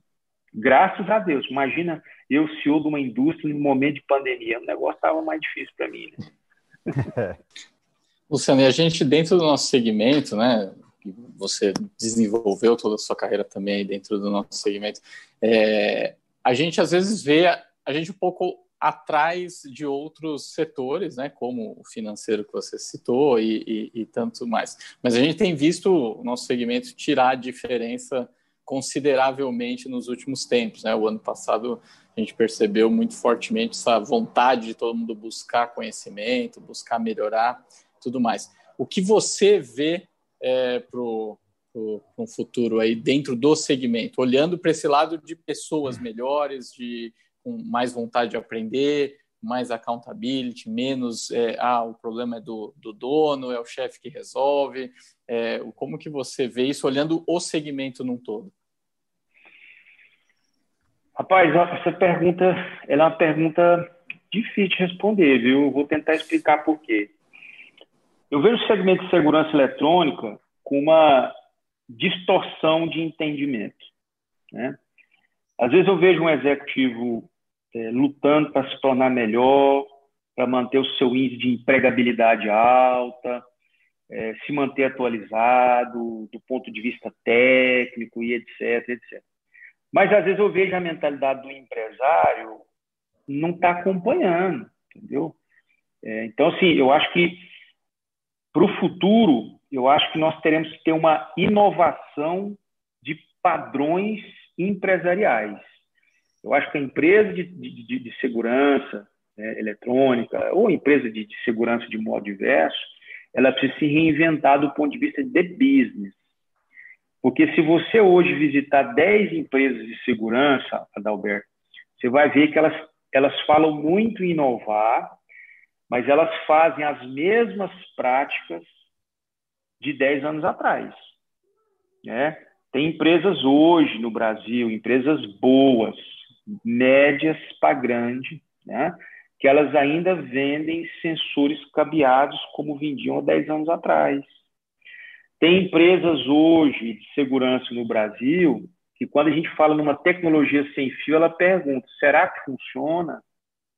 Graças a Deus. Imagina eu, CEO de uma indústria, no momento de pandemia. O negócio estava mais difícil para mim. Né? Luciano, e a gente, dentro do nosso segmento, né? Você desenvolveu toda a sua carreira também dentro do nosso segmento. É, a gente às vezes vê a, a gente um pouco atrás de outros setores, né, como o financeiro que você citou e, e, e tanto mais. Mas a gente tem visto o nosso segmento tirar a diferença consideravelmente nos últimos tempos. Né? O ano passado a gente percebeu muito fortemente essa vontade de todo mundo buscar conhecimento, buscar melhorar, tudo mais. O que você vê é, para um futuro aí dentro do segmento, olhando para esse lado de pessoas melhores, de com mais vontade de aprender, mais accountability, menos é, ah, o problema é do, do dono, é o chefe que resolve. É, como que você vê isso olhando o segmento num todo? Rapaz, essa pergunta é uma pergunta difícil de responder, viu? Vou tentar explicar por quê. Eu vejo o segmento de segurança eletrônica com uma distorção de entendimento. Né? Às vezes eu vejo um executivo é, lutando para se tornar melhor, para manter o seu índice de empregabilidade alta, é, se manter atualizado do ponto de vista técnico e etc, etc. Mas às vezes eu vejo a mentalidade do empresário não está acompanhando, entendeu? É, então, assim, eu acho que para o futuro, eu acho que nós teremos que ter uma inovação de padrões empresariais. Eu acho que a empresa de, de, de segurança né, eletrônica ou empresa de, de, segurança de modo diverso, ela precisa se reinventar do ponto de vista de business. Porque se você hoje visitar 10 empresas de segurança, Adalberto, você vai ver que elas, elas falam muito em inovar, mas elas fazem as mesmas práticas de 10 anos atrás. Né? Tem empresas hoje no Brasil, empresas boas, médias para grande, né? que elas ainda vendem sensores cabeados como vendiam há 10 anos atrás. Tem empresas hoje de segurança no Brasil que, quando a gente fala numa tecnologia sem fio, ela pergunta: será que funciona?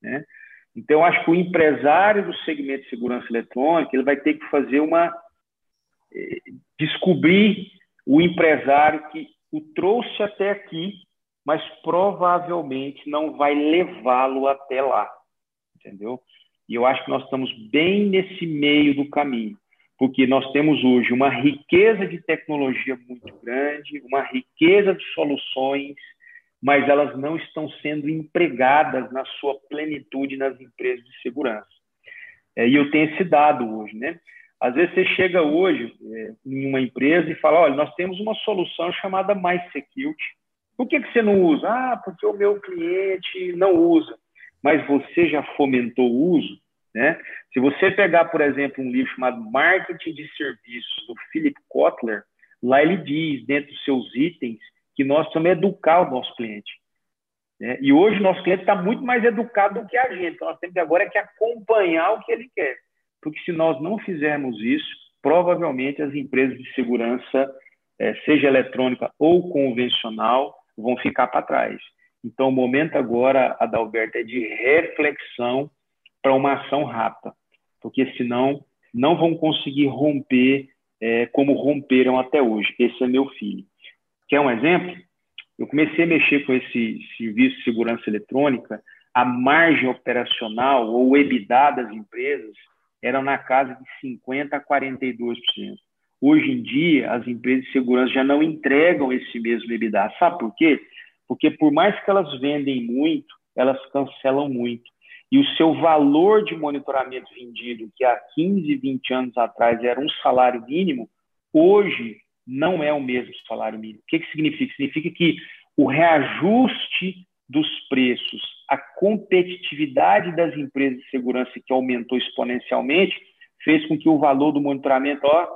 Né? Então, acho que o empresário do segmento de segurança eletrônica ele vai ter que fazer uma. Eh, descobrir o empresário que o trouxe até aqui mas provavelmente não vai levá-lo até lá, entendeu? E eu acho que nós estamos bem nesse meio do caminho, porque nós temos hoje uma riqueza de tecnologia muito grande, uma riqueza de soluções, mas elas não estão sendo empregadas na sua plenitude nas empresas de segurança. É, e eu tenho esse dado hoje, né? Às vezes você chega hoje é, em uma empresa e fala, olha, nós temos uma solução chamada Mais Security, por que, que você não usa? Ah, porque o meu cliente não usa. Mas você já fomentou o uso? Né? Se você pegar, por exemplo, um livro chamado Marketing de Serviços, do Philip Kotler, lá ele diz, dentro dos seus itens, que nós precisamos educar o nosso cliente. Né? E hoje o nosso cliente está muito mais educado do que a gente. Então, nós temos agora é que acompanhar o que ele quer. Porque se nós não fizermos isso, provavelmente as empresas de segurança, eh, seja eletrônica ou convencional, vão ficar para trás. Então, o momento agora, Adalberto, é de reflexão para uma ação rápida, porque senão não vão conseguir romper é, como romperam até hoje. Esse é meu filho. Quer um exemplo? Eu comecei a mexer com esse serviço de segurança eletrônica, a margem operacional ou EBITDA das empresas era na casa de 50% a 42%. Hoje em dia, as empresas de segurança já não entregam esse mesmo EBITDA. Sabe por quê? Porque por mais que elas vendem muito, elas cancelam muito. E o seu valor de monitoramento vendido, que há 15, 20 anos atrás era um salário mínimo, hoje não é o mesmo salário mínimo. O que, que significa? Significa que o reajuste dos preços, a competitividade das empresas de segurança que aumentou exponencialmente, fez com que o valor do monitoramento ó,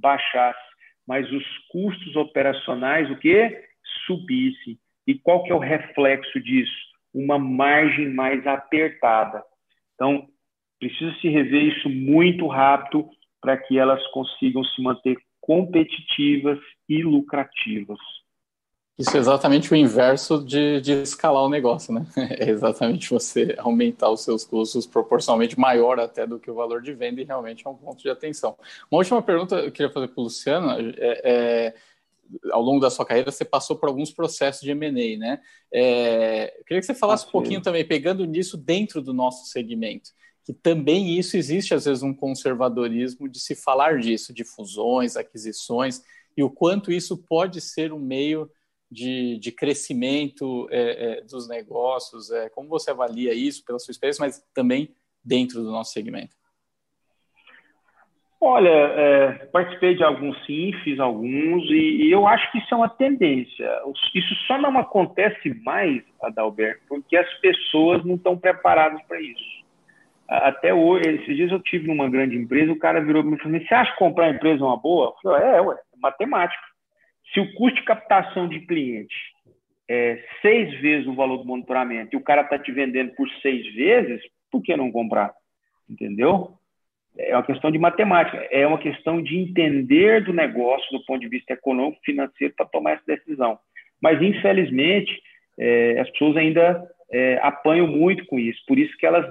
baixasse, mas os custos operacionais o que subissem. E qual que é o reflexo disso? Uma margem mais apertada. Então, precisa se rever isso muito rápido para que elas consigam se manter competitivas e lucrativas. Isso é exatamente o inverso de, de escalar o negócio, né? É exatamente você aumentar os seus custos proporcionalmente maior até do que o valor de venda e realmente é um ponto de atenção. Uma última pergunta que eu queria fazer para o Luciano é, é ao longo da sua carreira, você passou por alguns processos de M&A, né? É, eu queria que você falasse ah, um pouquinho também, pegando nisso dentro do nosso segmento, que também isso existe, às vezes, um conservadorismo de se falar disso, de fusões, aquisições, e o quanto isso pode ser um meio de, de crescimento é, é, dos negócios, é, como você avalia isso pela sua experiência, mas também dentro do nosso segmento? Olha, é, participei de alguns sim, fiz alguns, e, e, eu acho que isso é uma tendência. Isso só não acontece mais, Adalberto, porque as pessoas não estão preparadas para isso. Até hoje, esses dias eu tive numa grande empresa, o cara virou para mim e falou: Você acha comprar a empresa é uma boa? Eu falei: É, ué, matemática. Se o custo de captação de cliente é seis vezes o valor do monitoramento e o cara está te vendendo por seis vezes, por que não comprar? Entendeu? É uma questão de matemática, é uma questão de entender do negócio do ponto de vista econômico, financeiro, para tomar essa decisão. Mas, infelizmente, é, as pessoas ainda é, apanham muito com isso, por isso que elas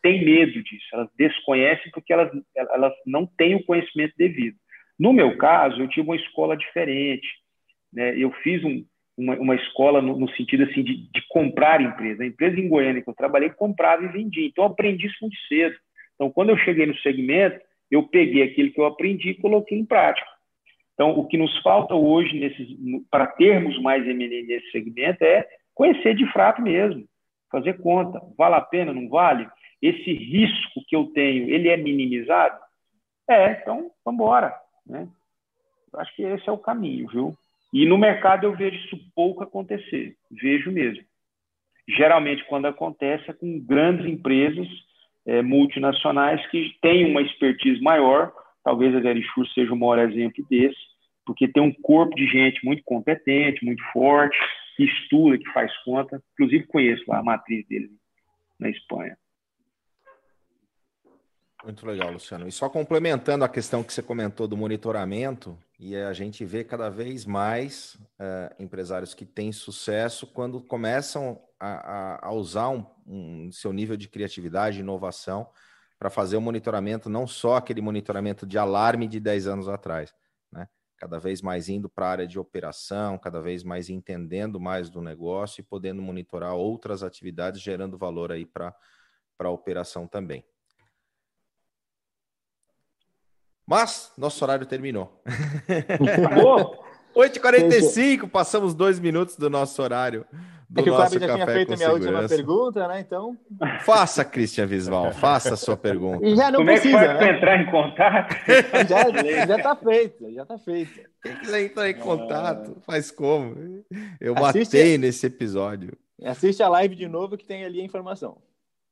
têm medo disso, elas desconhecem porque elas, elas não têm o conhecimento devido. No meu caso, eu tive uma escola diferente, né? eu fiz um, uma, uma, escola no, no sentido assim de, de, comprar empresa. A empresa em Goiânia que eu trabalhei comprava e vendia, então eu aprendi isso muito cedo. Então, quando eu cheguei no segmento, eu peguei aquilo que eu aprendi e coloquei em prática. Então, o que nos falta hoje para termos mais M&A nesse segmento é conhecer de fato mesmo, fazer conta. Vale a pena, não vale? Esse risco que eu tenho, ele é minimizado? É, então, vamos embora. Né? Acho que esse é o caminho, viu? E no mercado eu vejo isso pouco acontecer, vejo mesmo. Geralmente, quando acontece, é com grandes empresas é, multinacionais que têm uma expertise maior, talvez a Verisure seja o maior exemplo desse, porque tem um corpo de gente muito competente, muito forte, que estuda, que faz conta. Inclusive conheço lá a matriz dele na Espanha. Muito legal, Luciano. E só complementando a questão que você comentou do monitoramento, e a gente vê cada vez mais uh, empresários que têm sucesso quando começam a, a usar um, um, seu nível de criatividade e inovação para fazer o monitoramento, não só aquele monitoramento de alarme de 10 anos atrás, né? Cada vez mais indo para a área de operação, cada vez mais entendendo mais do negócio e podendo monitorar outras atividades, gerando valor aí para a operação também. Mas nosso horário terminou. Acabou? 8h45, passamos dois minutos do nosso horário. Do é que o Fábio já tinha feito a minha segurança. última pergunta, né? Então. Faça, Cristian Visval, faça a sua pergunta. E já não Como precisa. É que né? entrar em contato? já, já tá feito, já tá feito. Quem quiser entrar em contato, ah. faz como? Eu Assiste, matei nesse episódio. Assiste a live de novo que tem ali a informação.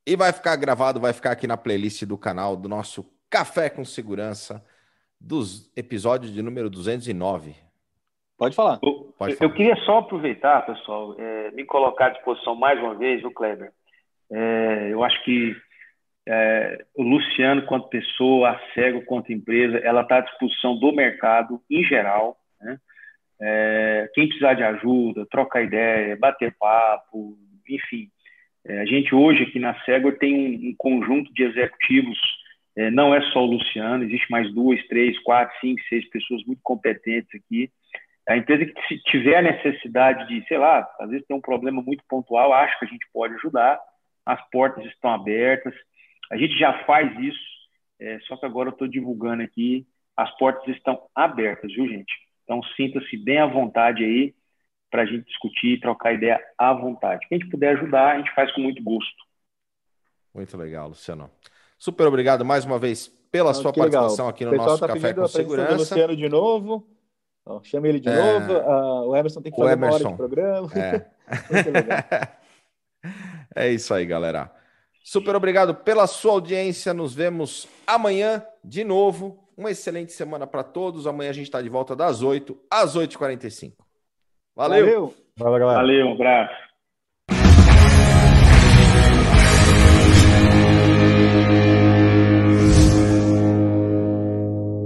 E vai ficar gravado, vai ficar aqui na playlist do canal do nosso Café com Segurança, dos episódios de número 209. Pode falar. Eu, Pode falar. eu queria só aproveitar, pessoal, é, me colocar à disposição mais uma vez, o Kleber. É, eu acho que é, o Luciano, quanto pessoa, a Cego, quanto empresa, ela está à disposição do mercado em geral. Né? É, quem precisar de ajuda, trocar ideia, bater papo, enfim. É, a gente hoje aqui na Cego tem um, um conjunto de executivos, é, não é só o Luciano, existe mais duas, três, quatro, cinco, seis pessoas muito competentes aqui a empresa que tiver necessidade de, sei lá, às vezes tem um problema muito pontual, acho que a gente pode ajudar, as portas estão abertas, a gente já faz isso, é, só que agora eu estou divulgando aqui, as portas estão abertas, viu, gente? Então sinta-se bem à vontade aí para a gente discutir, trocar ideia à vontade. Quem a gente puder ajudar, a gente faz com muito gosto. Muito legal, Luciano. Super obrigado mais uma vez pela sua participação legal. aqui no nosso tá Café com Segurança. Luciano de novo. Então, chama ele de é... novo. Uh, o Emerson tem que fazer uma hora de programa. É. é isso aí, galera. Super obrigado pela sua audiência. Nos vemos amanhã de novo. Uma excelente semana para todos. Amanhã a gente está de volta das 8 às 8h45. Valeu. Valeu. Valeu, galera. Valeu, um abraço.